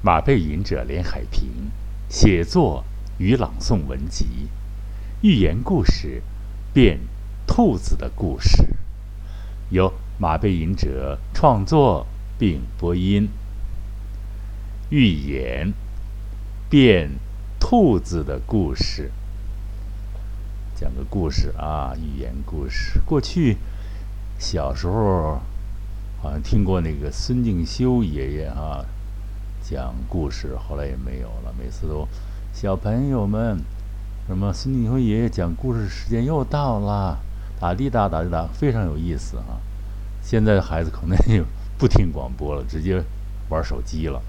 马背吟者连海平写作与朗诵文集，寓言故事《变兔子的故事》，由马背吟者创作并播音。寓言《变兔子的故事》，讲个故事啊，寓言故事。过去小时候好像听过那个孙敬修爷爷啊讲故事，后来也没有了。每次都小朋友们，什么孙敬修爷爷讲故事时间又到了，打滴答打滴答，非常有意思啊。现在的孩子可能也不听广播了，直接玩手机了。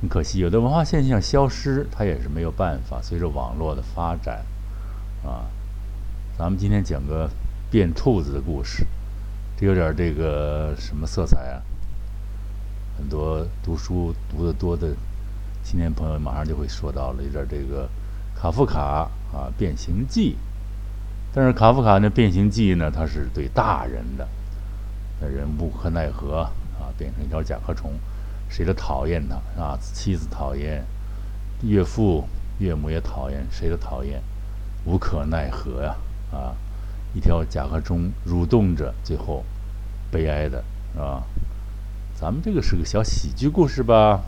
很可惜，有的文化现象消失，它也是没有办法。随着网络的发展，啊，咱们今天讲个变兔子的故事，这有点这个什么色彩啊？很多读书读得多的青年朋友马上就会说到了，有点这个卡夫卡啊，《变形记》。但是卡夫卡那《变形记》呢，它是对大人的，那人无可奈何啊，变成一条甲壳虫。谁都讨厌他啊！妻子讨厌，岳父、岳母也讨厌，谁都讨厌，无可奈何呀！啊，一条甲壳虫蠕动着，最后悲哀的是吧？咱们这个是个小喜剧故事吧？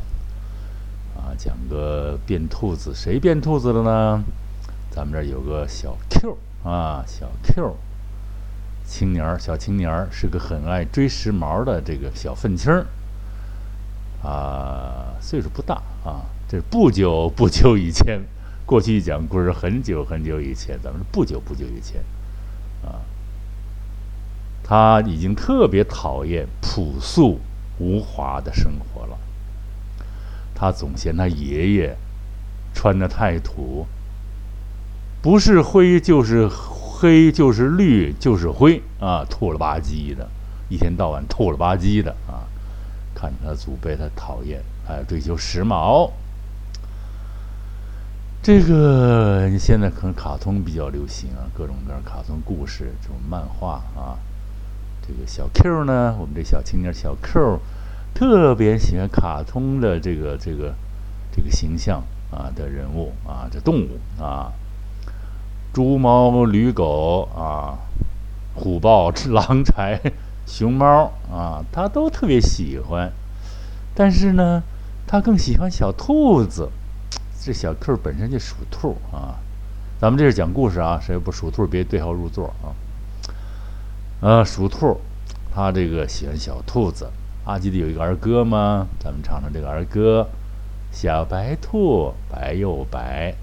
啊，讲个变兔子，谁变兔子了呢？咱们这有个小 Q 啊，小 Q 青年儿，小青年儿是个很爱追时髦的这个小愤青儿。啊，岁数不大啊，这不久不久以前，过去一讲故事很久很久以前，咱们是不久不久以前，啊，他已经特别讨厌朴素无华的生活了，他总嫌他爷爷穿的太土，不是灰就是黑，就是绿就是灰啊，土了吧唧的，一天到晚土了吧唧的啊。看他祖辈，他讨厌，哎，追求时髦。这个现在可能卡通比较流行啊，各种各样卡通故事，这种漫画啊。这个小 Q 呢，我们这小青年小 Q，特别喜欢卡通的这个这个这个形象啊的人物啊，这动物啊，猪猫驴狗啊，虎豹狼豺。熊猫啊，他都特别喜欢，但是呢，他更喜欢小兔子。这小 Q 本身就属兔啊，咱们这是讲故事啊，谁不属兔别对号入座啊。呃，属兔，他这个喜欢小兔子。阿基里有一个儿歌吗？咱们唱唱这个儿歌：小白兔白又白，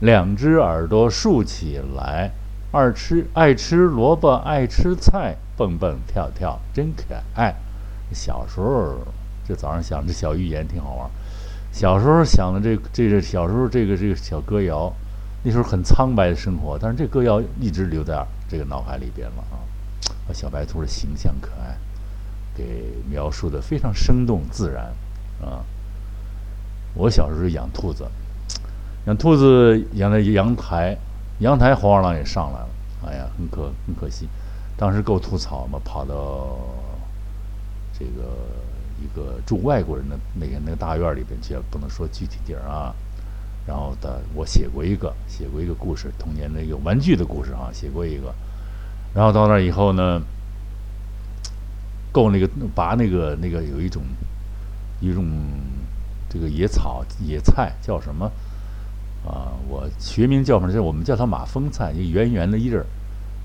两只耳朵竖起来，二吃爱吃萝卜爱吃菜。蹦蹦跳跳真可爱。小时候，这早上想这小寓言挺好玩。小时候想的这这个小时候这个这个小歌谣，那时候很苍白的生活，但是这歌谣一直留在这个脑海里边了啊。把小白兔的形象可爱，给描述的非常生动自然啊。我小时候养兔子，养兔子养在阳台，阳台黄鼠狼也上来了，哎呀，很可很可惜。当时够吐槽嘛，跑到这个一个住外国人的那个那个大院里边去，不能说具体地儿啊。然后的我写过一个，写过一个故事，童年的一个玩具的故事啊，写过一个。然后到那以后呢，够那个拔那个那个有一种一种这个野草野菜叫什么啊？我学名叫什么？我们叫它马蜂菜，一个圆圆的叶儿。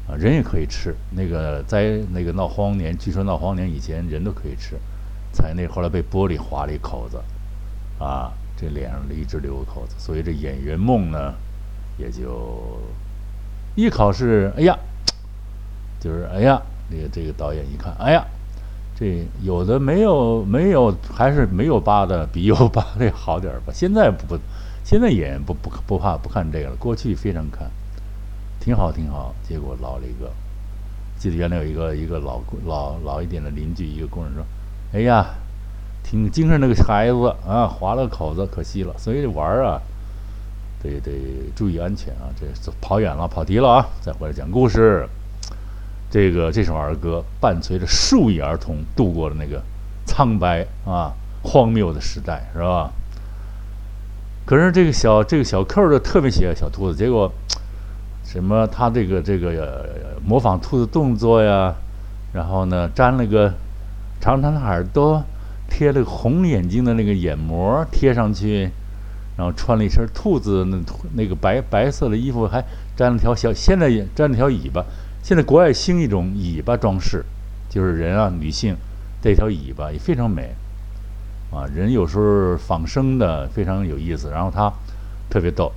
啊，人也可以吃那个，在那个闹荒年，据说闹荒年以前人都可以吃，才那后来被玻璃划了一口子，啊，这脸上一直留个口子，所以这演员梦呢，也就一考试，哎呀，就是哎呀，那个这个导演一看，哎呀，这有的没有没有，还是没有疤的比有疤的好点儿吧。现在不不，现在演不不不怕不看这个了，过去非常看。挺好，挺好。结果老了一个，记得原来有一个一个老老老一点的邻居，一个工人说：“哎呀，挺精神那个孩子啊，划了口子，可惜了。所以玩儿啊，得得注意安全啊。这跑远了，跑题了啊！再回来讲故事。这个这首儿歌伴随着数亿儿童度过了那个苍白啊荒谬的时代，是吧？可是这个小这个小扣儿就特别喜欢小兔子，结果什么他这个这个模仿兔子动作呀，然后呢粘了个长长的耳朵，贴了个红眼睛的那个眼膜贴上去，然后穿了一身兔子那那个白白色的衣服，还粘了条小现在也粘了条尾巴。现在国外兴一种尾巴装饰，就是人啊女性带一条尾巴也非常美。啊，人有时候仿生的非常有意思，然后他特别逗，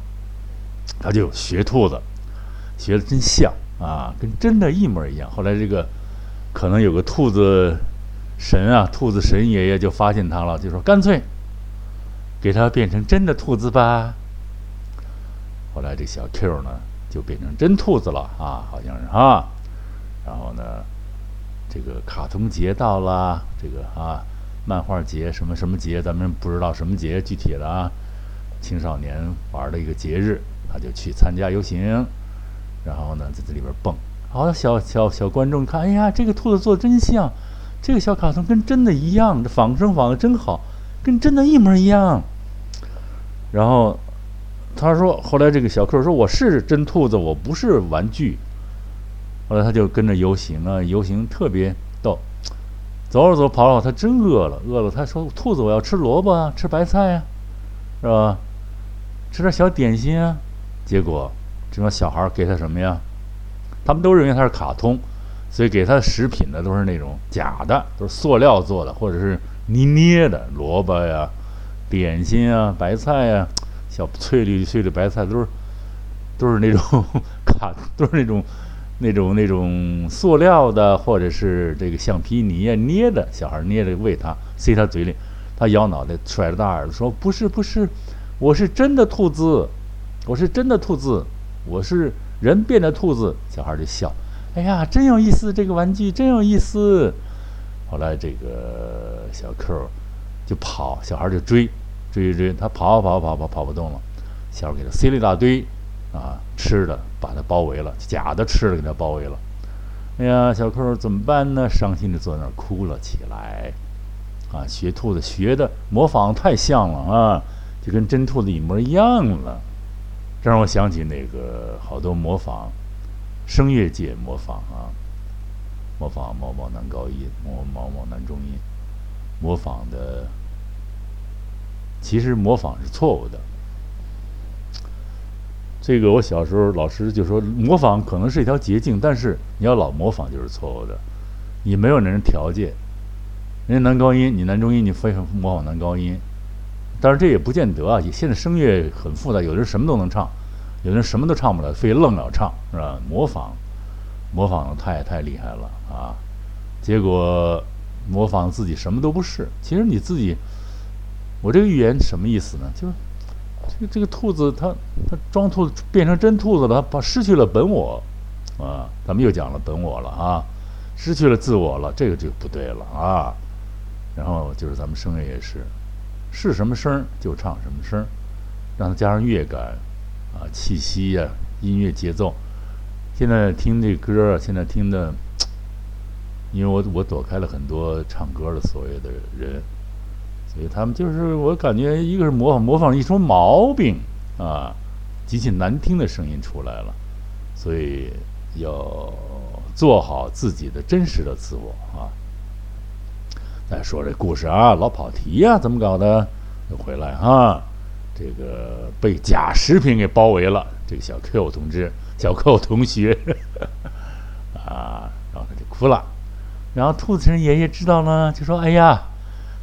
他就学兔子，学的真像啊，跟真的一模一样。后来这个可能有个兔子神啊，兔子神爷爷就发现他了，就说干脆给他变成真的兔子吧。后来这小 Q 呢就变成真兔子了啊，好像是啊。然后呢，这个卡通节到了，这个啊。漫画节什么什么节，咱们不知道什么节具体的啊。青少年玩的一个节日，他就去参加游行，然后呢在这里边蹦。好，小小小观众看，哎呀，这个兔子做的真像，这个小卡通跟真的一样，这仿生仿的真好，跟真的一模一样。然后他说，后来这个小克说我是真兔子，我不是玩具。后来他就跟着游行啊，游行特别逗。走着走，跑着他真饿了，饿了。他说：“兔子，我要吃萝卜啊，吃白菜呀，是吧？吃点小点心啊。”结果这帮小孩给他什么呀？他们都认为他是卡通，所以给他的食品呢都是那种假的，都是塑料做的，或者是捏捏的萝卜呀、点心啊、白菜呀，小翠绿翠的白菜都是都是那种卡，都是那种。那种那种塑料的，或者是这个橡皮泥啊捏的，小孩捏着喂他，塞他嘴里，他摇脑袋，甩着大耳朵说：“不是不是，我是真的兔子，我是真的兔子，我是人变的兔子。”小孩就笑：“哎呀，真有意思，这个玩具真有意思。”后来这个小 Q 就跑，小孩就追追追，他跑跑跑跑跑不动了，小孩给他塞了一大堆。啊，吃的把它包围了，假的吃的给他包围了。哎呀，小扣怎么办呢？伤心的坐那儿哭了起来。啊，学兔子学的模仿太像了啊，就跟真兔子一模一样了。这让我想起那个好多模仿声乐界模仿啊，模仿某某男高音，某某某男中音，模仿的其实模仿是错误的。这个我小时候老师就说模仿可能是一条捷径，但是你要老模仿就是错误的。你没有那人条件，人家男高音，你男中音，你非常模仿男高音。但是这也不见得啊，现在声乐很复杂，有的人什么都能唱，有的人什么都唱不了，非愣要唱，是吧？模仿，模仿的太太厉害了啊！结果模仿自己什么都不是。其实你自己，我这个预言什么意思呢？就是。这个这个兔子，它它装兔子变成真兔子了，它把失去了本我，啊，咱们又讲了本我了啊，失去了自我了，这个就不对了啊。然后就是咱们声乐也是，是什么声就唱什么声，让它加上乐感啊、气息呀、音乐节奏。现在听这歌儿，现在听的，因为我我躲开了很多唱歌的所谓的人。所以他们就是，我感觉一个是模仿，模仿一出毛病啊，极其难听的声音出来了，所以要做好自己的真实的自我啊。再说这故事啊，老跑题呀，怎么搞的？又回来啊，这个被假食品给包围了，这个小 Q 同志、小 Q 同学 啊，然后他就哭了，然后兔子神爷爷知道了，就说：“哎呀。”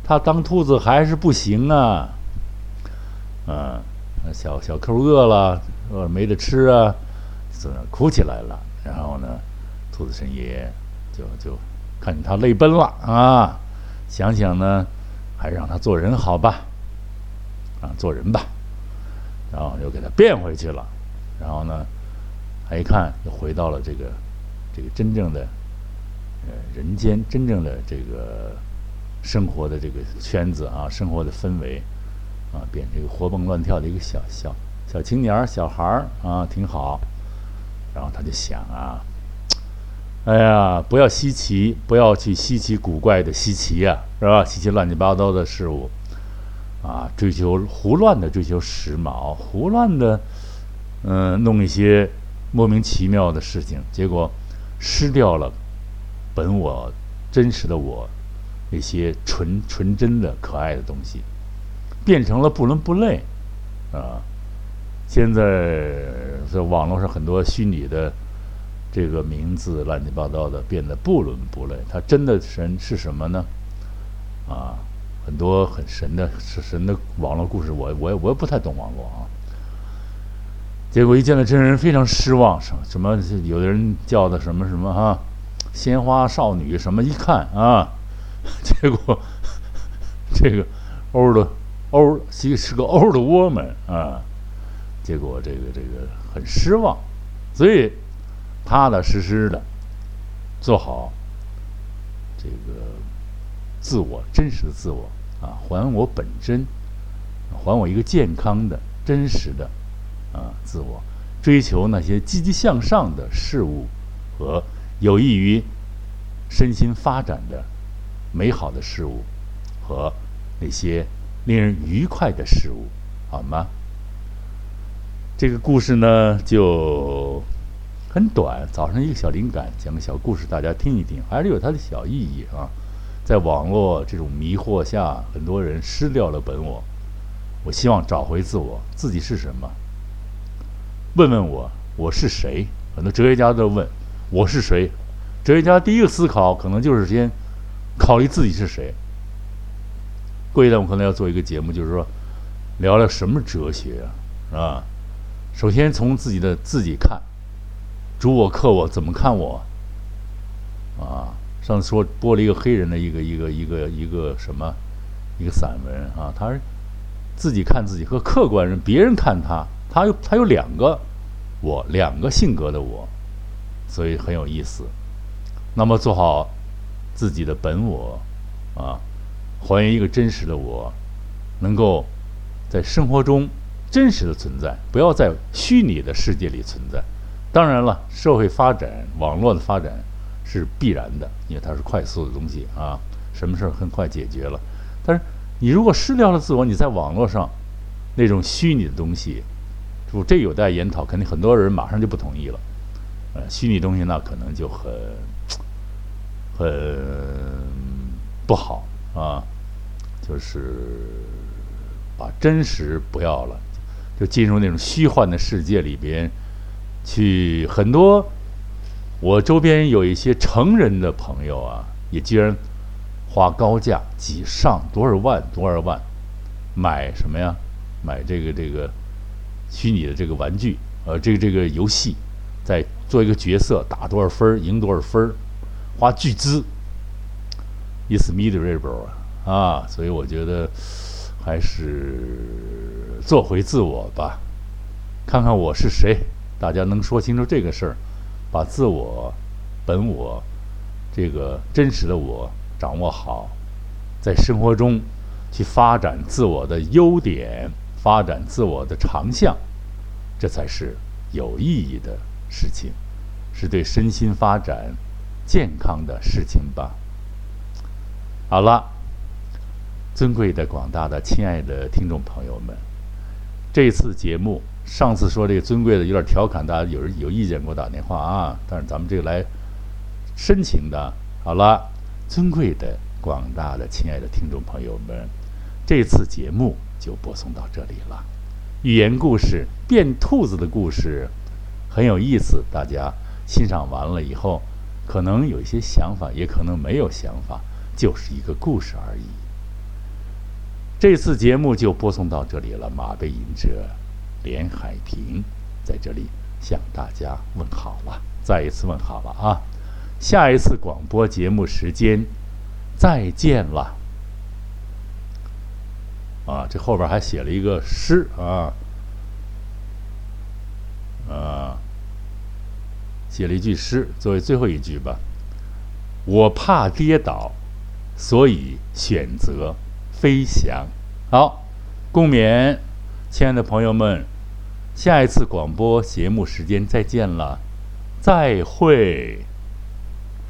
他当兔子还是不行啊，嗯，小小 Q 饿了，饿没得吃啊，在那哭起来了。然后呢，兔子神爷爷就就看见他泪奔了啊，想想呢，还是让他做人好吧，啊，做人吧，然后又给他变回去了。然后呢，他一看又回到了这个这个真正的呃人间，真正的这个。生活的这个圈子啊，生活的氛围啊，变成一个活蹦乱跳的一个小小小青年儿、小孩儿啊，挺好。然后他就想啊，哎呀，不要稀奇，不要去稀奇古怪的稀奇呀，是吧？稀奇乱七八糟的事物，啊，追求胡乱的追求时髦，胡乱的嗯弄一些莫名其妙的事情，结果失掉了本我真实的我那些纯纯真的可爱的东西，变成了不伦不类啊。现在在网络上很多虚拟的这个名字乱七八糟的，变得不伦不类。它真的神是什么呢？啊，很多很神的、神的网络故事，我我我也不太懂网络啊。结果一见到真人，非常失望。什什么？有的人叫的什么什么哈，鲜花少女什么？一看啊，结果 这个欧的欧其实是个欧的 woman 啊。结果这个这个很失望，所以踏踏实实的做好这个自我真实的自我啊，还我本真，还我一个健康的真实的啊自我，追求那些积极向上的事物和有益于身心发展的美好的事物和那些令人愉快的事物，好吗？这个故事呢就很短，早上一个小灵感，讲个小故事，大家听一听，还是有它的小意义啊。在网络这种迷惑下，很多人失掉了本我。我希望找回自我，自己是什么？问问我，我是谁？很多哲学家都问我是谁。哲学家第一个思考可能就是先考虑自己是谁。过一段我可能要做一个节目，就是说聊聊什么哲学啊，啊。首先从自己的自己看，主我客我怎么看我？啊，上次说播了一个黑人的一个一个一个一个什么一个散文啊，他是自己看自己和客观人别人看他，他有他有两个我两个性格的我，所以很有意思。那么做好自己的本我啊，还原一个真实的我，能够在生活中。真实的存在，不要在虚拟的世界里存在。当然了，社会发展、网络的发展是必然的，因为它是快速的东西啊，什么事儿很快解决了。但是你如果失掉了自我，你在网络上那种虚拟的东西，就这有待研讨。肯定很多人马上就不同意了。呃，虚拟东西那可能就很很不好啊，就是把真实不要了。就进入那种虚幻的世界里边，去很多。我周边有一些成人的朋友啊，也居然花高价几上多少万多少万买什么呀？买这个这个虚拟的这个玩具，呃，这个这个游戏，在做一个角色，打多少分儿，赢多少分儿，花巨资。It's me the rebel 啊，所以我觉得。还是做回自我吧，看看我是谁。大家能说清楚这个事儿，把自我、本我这个真实的我掌握好，在生活中去发展自我的优点，发展自我的长项，这才是有意义的事情，是对身心发展健康的事情吧。好了。尊贵的、广大的、亲爱的听众朋友们，这次节目，上次说这个尊贵的有点调侃，大家有人有意见给我打电话啊。但是咱们这个来深情的，好了，尊贵的、广大的、亲爱的听众朋友们，这次节目就播送到这里了。寓言故事变兔子的故事很有意思，大家欣赏完了以后，可能有一些想法，也可能没有想法，就是一个故事而已。这次节目就播送到这里了。马背吟者连海平在这里向大家问好了，再一次问好了啊！下一次广播节目时间再见了啊！这后边还写了一个诗啊啊，写了一句诗作为最后一句吧。我怕跌倒，所以选择。飞翔，好，共勉，亲爱的朋友们，下一次广播节目时间再见了，再会。